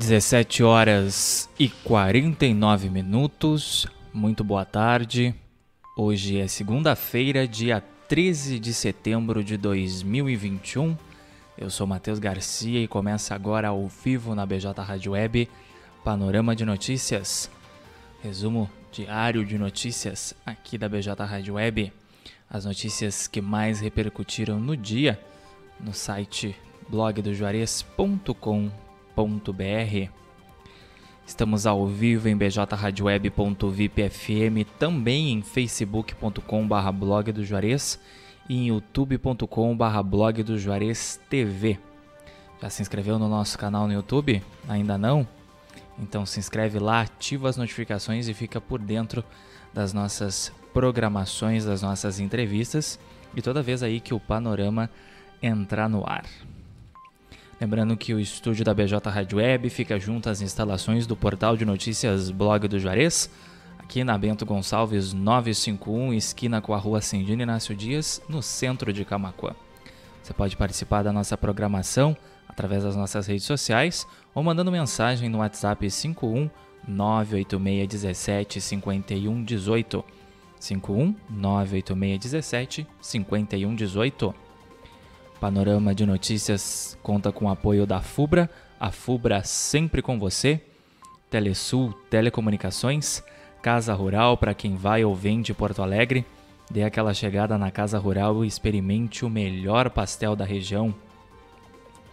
17 horas e 49 minutos. Muito boa tarde. Hoje é segunda-feira, dia 13 de setembro de 2021. Eu sou Matheus Garcia e começa agora ao vivo na BJ Rádio Web Panorama de Notícias. Resumo diário de notícias aqui da BJ Rádio Web. As notícias que mais repercutiram no dia no site blogdojuarez.com.br Estamos ao vivo em bjradioweb.vipfm, também em facebook.com.br blog do Juarez e em youtube.com.br blog do Juarez TV. Já se inscreveu no nosso canal no YouTube? Ainda não? Então se inscreve lá, ativa as notificações e fica por dentro das nossas programações, das nossas entrevistas e toda vez aí que o panorama entrar no ar. Lembrando que o estúdio da BJ Rádio Web fica junto às instalações do portal de notícias Blog do Juarez, aqui na Bento Gonçalves 951, esquina com a rua Cindina Inácio Dias, no centro de Camacuã. Você pode participar da nossa programação através das nossas redes sociais ou mandando mensagem no WhatsApp 51 98617 5118. 51 98617 5118. Panorama de Notícias conta com o apoio da FUBRA, a FUBRA sempre com você, Telesul Telecomunicações, Casa Rural para quem vai ou vem de Porto Alegre, dê aquela chegada na Casa Rural e experimente o melhor pastel da região.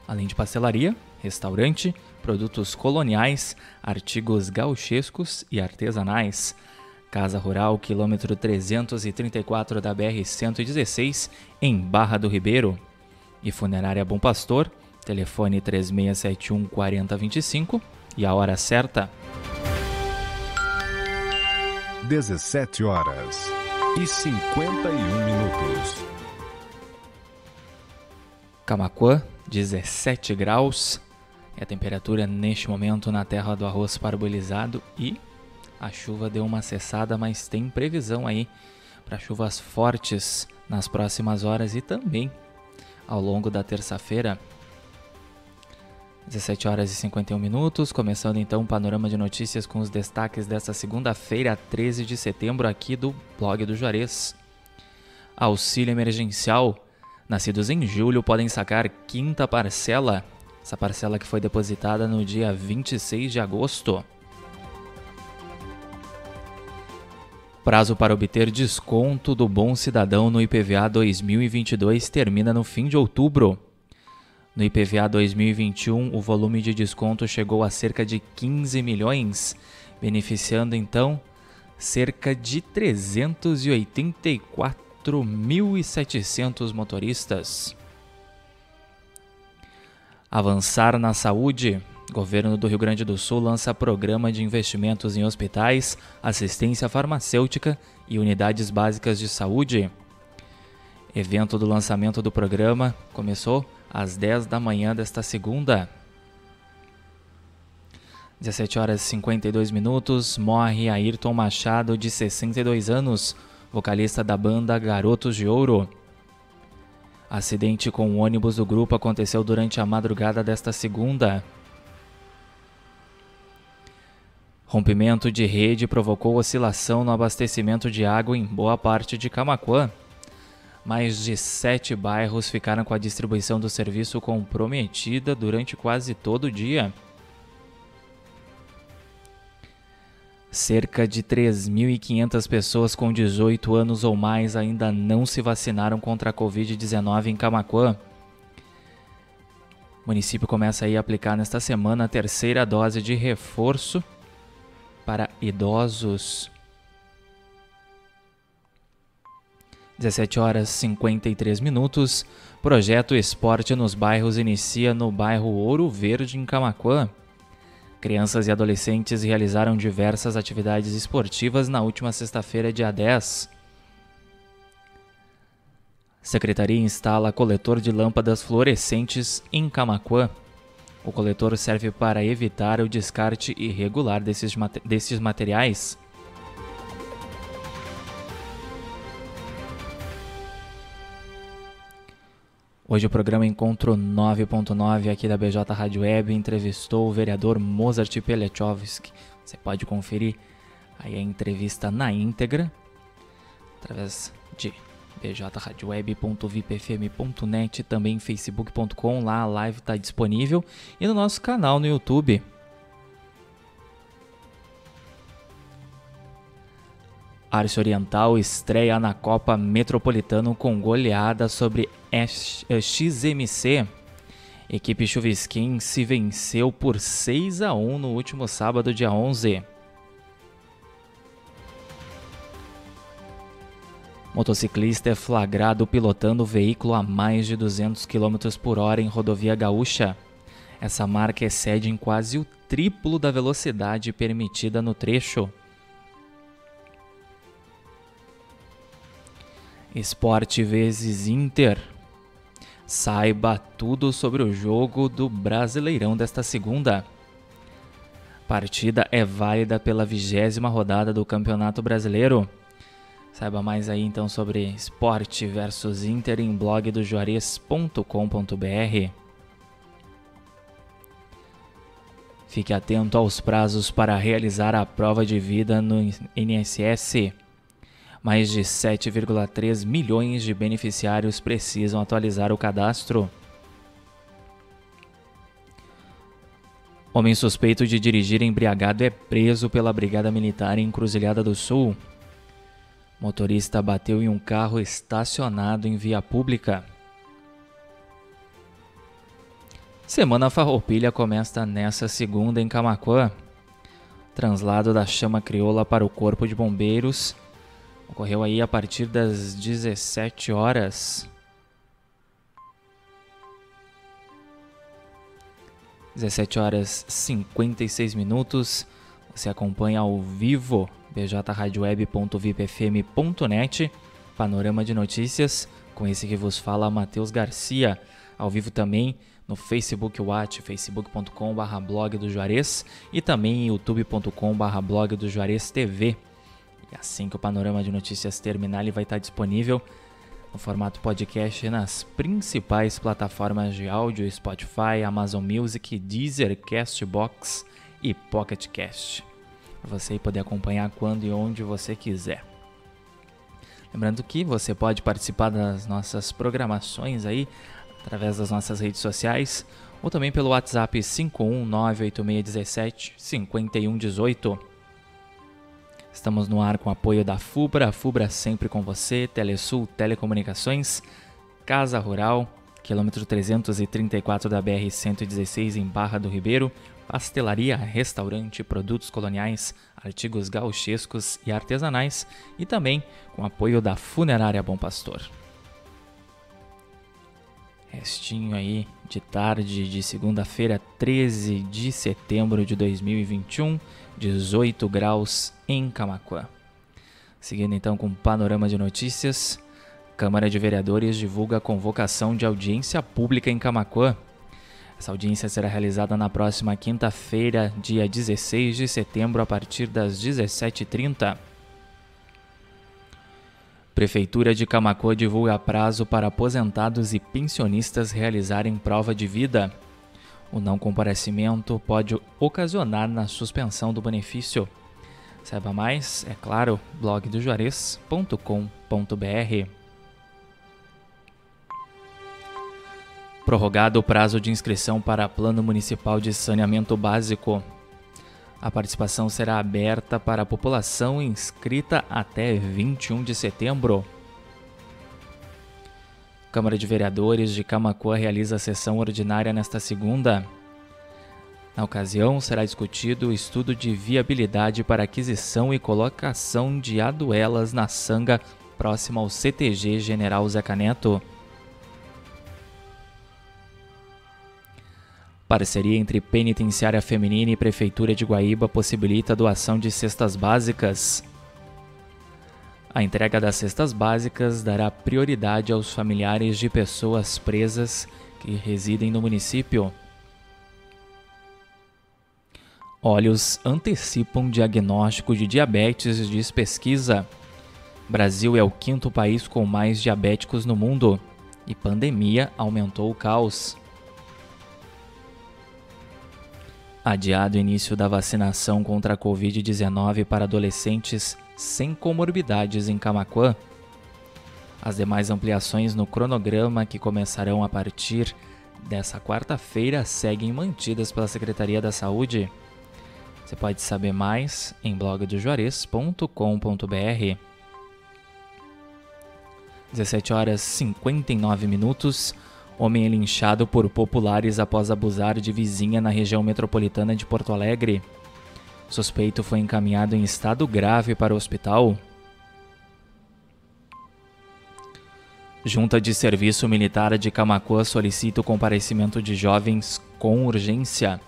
Além de pastelaria, restaurante, produtos coloniais, artigos gauchescos e artesanais. Casa Rural, quilômetro 334 da BR-116, em Barra do Ribeiro e Funerária Bom Pastor, telefone 3671 4025 e a hora certa. 17 horas e 51 minutos. Camacuã, 17 graus. É a temperatura neste momento na terra do arroz parbolizado e a chuva deu uma cessada, mas tem previsão aí para chuvas fortes nas próximas horas e também ao longo da terça-feira. 17 horas e 51 minutos, começando então o panorama de notícias com os destaques desta segunda-feira, 13 de setembro, aqui do blog do Juarez. Auxílio emergencial. Nascidos em julho podem sacar quinta parcela. Essa parcela que foi depositada no dia 26 de agosto. Prazo para obter desconto do Bom Cidadão no IPVA 2022 termina no fim de outubro. No IPVA 2021, o volume de desconto chegou a cerca de 15 milhões, beneficiando então cerca de 384.700 motoristas. Avançar na saúde. Governo do Rio Grande do Sul lança programa de investimentos em hospitais, assistência farmacêutica e unidades básicas de saúde. Evento do lançamento do programa começou às 10 da manhã desta segunda. 17 horas e 52 minutos, morre Ayrton Machado, de 62 anos, vocalista da banda Garotos de Ouro. Acidente com o ônibus do grupo aconteceu durante a madrugada desta segunda. Rompimento de rede provocou oscilação no abastecimento de água em boa parte de Camaquã. Mais de sete bairros ficaram com a distribuição do serviço comprometida durante quase todo o dia. Cerca de 3.500 pessoas com 18 anos ou mais ainda não se vacinaram contra a Covid-19 em Camaquã. O município começa a aplicar nesta semana a terceira dose de reforço para idosos. 17 horas 53 minutos. Projeto Esporte nos Bairros inicia no bairro Ouro Verde, em Camaquã. Crianças e adolescentes realizaram diversas atividades esportivas na última sexta-feira, dia 10. Secretaria instala coletor de lâmpadas fluorescentes em Camaquã. O coletor serve para evitar o descarte irregular desses, desses materiais. Hoje o programa Encontro 9.9 aqui da BJ Rádio Web entrevistou o vereador Mozart Pelechowski. Você pode conferir aí a entrevista na íntegra através de bjradioweb.vipfm.net, também facebook.com, lá a live está disponível e no nosso canal no YouTube. Arce Oriental estreia na Copa Metropolitano com goleada sobre XMC. Equipe Chuvisquim se venceu por 6 a 1 no último sábado, dia 11. Motociclista é flagrado pilotando o veículo a mais de 200 km por hora em rodovia gaúcha. Essa marca excede em quase o triplo da velocidade permitida no trecho. Esporte vezes Inter. Saiba tudo sobre o jogo do Brasileirão desta segunda. Partida é válida pela vigésima rodada do Campeonato Brasileiro. Saiba mais aí então sobre esporte versus Inter em blog do Juarez.com.br. Fique atento aos prazos para realizar a prova de vida no INSS. Mais de 7,3 milhões de beneficiários precisam atualizar o cadastro. Homem suspeito de dirigir embriagado é preso pela Brigada Militar em Cruzilhada do Sul. Motorista bateu em um carro estacionado em via pública. Semana Farroupilha começa nessa segunda em Camacuã. Translado da chama crioula para o Corpo de Bombeiros Ocorreu aí a partir das 17 horas. 17 horas 56 minutos. Você acompanha ao vivo bjradioweb.vipfm.net, panorama de notícias, com esse que vos fala Matheus Garcia, ao vivo também no Facebook Watch, facebook.com.br blog do Juarez e também youtube.com.br blog do Juarez TV. E assim que o panorama de notícias terminar, ele vai estar disponível no formato podcast nas principais plataformas de áudio: Spotify, Amazon Music, Deezer, Castbox e Pocket Cast. Você poder acompanhar quando e onde você quiser. Lembrando que você pode participar das nossas programações aí através das nossas redes sociais ou também pelo WhatsApp 5198617 5118. Estamos no ar com apoio da FUBRA, FUBRA sempre com você, Telesul Telecomunicações, Casa Rural, quilômetro 334 da BR-116 em Barra do Ribeiro, pastelaria, restaurante, produtos coloniais, artigos gauchescos e artesanais e também com apoio da Funerária Bom Pastor. Restinho aí de tarde de segunda-feira, 13 de setembro de 2021. 18 graus em Camacuã. Seguindo então com o panorama de notícias, Câmara de Vereadores divulga a convocação de audiência pública em Camacuã. Essa audiência será realizada na próxima quinta-feira, dia 16 de setembro, a partir das 17h30. Prefeitura de Camacuã divulga prazo para aposentados e pensionistas realizarem prova de vida. O não comparecimento pode ocasionar na suspensão do benefício. Saiba mais, é claro, blogdojuarez.com.br. Prorrogado o prazo de inscrição para Plano Municipal de Saneamento Básico. A participação será aberta para a população inscrita até 21 de setembro. Câmara de Vereadores de Camacuã realiza a sessão ordinária nesta segunda. Na ocasião, será discutido o estudo de viabilidade para aquisição e colocação de aduelas na sanga próxima ao CTG General Zeca Neto. Parceria entre Penitenciária Feminina e Prefeitura de Guaíba possibilita a doação de cestas básicas. A entrega das cestas básicas dará prioridade aos familiares de pessoas presas que residem no município. Olhos antecipam diagnóstico de diabetes, diz pesquisa. Brasil é o quinto país com mais diabéticos no mundo. e pandemia aumentou o caos. Adiado o início da vacinação contra a Covid-19 para adolescentes sem comorbidades em Camaquã. As demais ampliações no cronograma, que começarão a partir dessa quarta-feira, seguem mantidas pela Secretaria da Saúde. Você pode saber mais em blogdojuarez.com.br. 17 horas 59 minutos. Homem é linchado por populares após abusar de vizinha na região metropolitana de Porto Alegre. suspeito foi encaminhado em estado grave para o hospital. Junta de Serviço Militar de Camacuã solicita o comparecimento de jovens com urgência.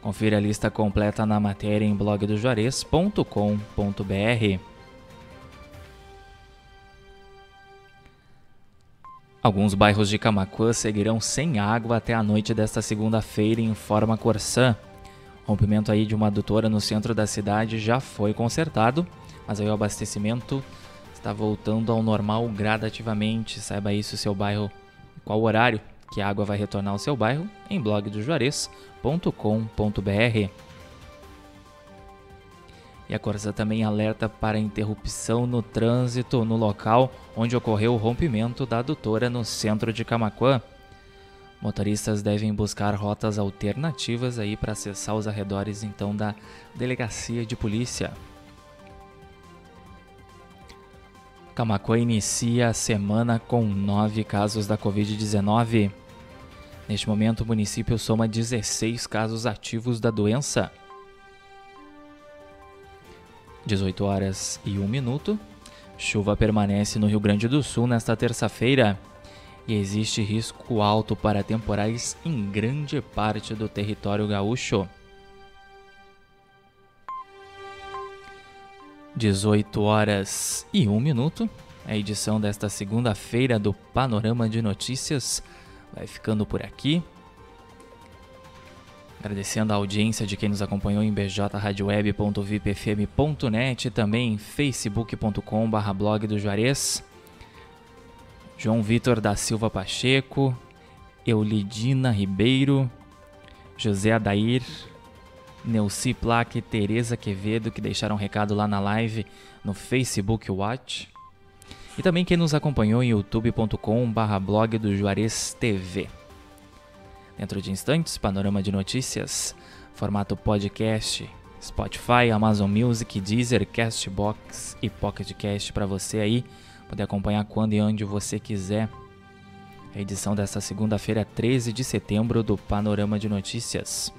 Confira a lista completa na matéria em blogdojuarez.com.br. Alguns bairros de Camacuã seguirão sem água até a noite desta segunda-feira, informa Corsã. Rompimento aí de uma adutora no centro da cidade já foi consertado, mas aí o abastecimento está voltando ao normal gradativamente. Saiba isso, seu bairro, qual horário que a água vai retornar ao seu bairro em blogdojuarez.com.br. E a Corsa também alerta para interrupção no trânsito no local onde ocorreu o rompimento da adutora no centro de Camaquã. Motoristas devem buscar rotas alternativas aí para acessar os arredores então da delegacia de polícia. Camacuã inicia a semana com nove casos da Covid-19. Neste momento, o município soma 16 casos ativos da doença. 18 horas e 1 minuto. Chuva permanece no Rio Grande do Sul nesta terça-feira e existe risco alto para temporais em grande parte do território gaúcho. 18 horas e 1 minuto. A edição desta segunda-feira do Panorama de Notícias vai ficando por aqui. Agradecendo a audiência de quem nos acompanhou em bjradioweb.vipfm.net e também facebook.com.br blog do Juarez. João Vitor da Silva Pacheco, Eulidina Ribeiro, José Adair, Neuci Plaque e Tereza Quevedo, que deixaram um recado lá na live no Facebook Watch. E também quem nos acompanhou em youtube.com.br blog do Juarez TV. Dentro de instantes, panorama de notícias, formato podcast, Spotify, Amazon Music, Deezer, Castbox e Pocket Cast para você aí poder acompanhar quando e onde você quiser. A edição desta segunda-feira, 13 de setembro, do Panorama de Notícias.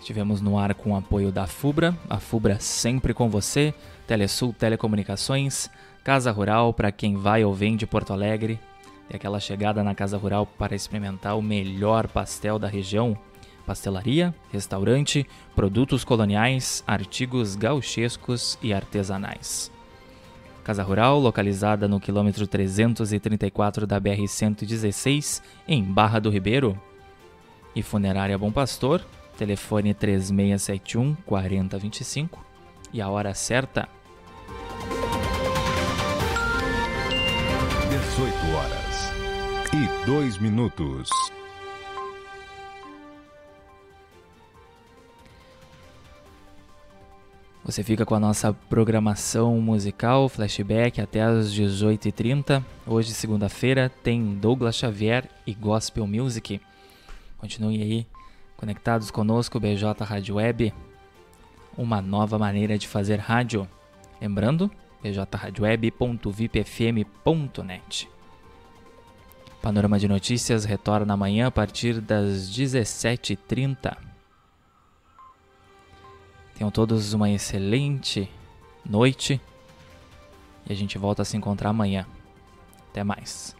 Estivemos no ar com o apoio da FUBRA, a FUBRA sempre com você, Telesul Telecomunicações, Casa Rural para quem vai ou vem de Porto Alegre, e aquela chegada na Casa Rural para experimentar o melhor pastel da região, pastelaria, restaurante, produtos coloniais, artigos gauchescos e artesanais. Casa Rural, localizada no quilômetro 334 da BR-116, em Barra do Ribeiro. E Funerária Bom Pastor, telefone 3671 4025 e a hora certa. 18 horas e 2 minutos. Você fica com a nossa programação musical, flashback até às 18h30. Hoje, segunda-feira, tem Douglas Xavier e Gospel Music. Continue aí Conectados conosco, BJ Rádio Web, uma nova maneira de fazer rádio. Lembrando, bjradioweb.vipfm.net. Panorama de Notícias retorna amanhã a partir das 17h30. Tenham todos uma excelente noite e a gente volta a se encontrar amanhã. Até mais.